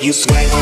you sweat.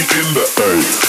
in the earth.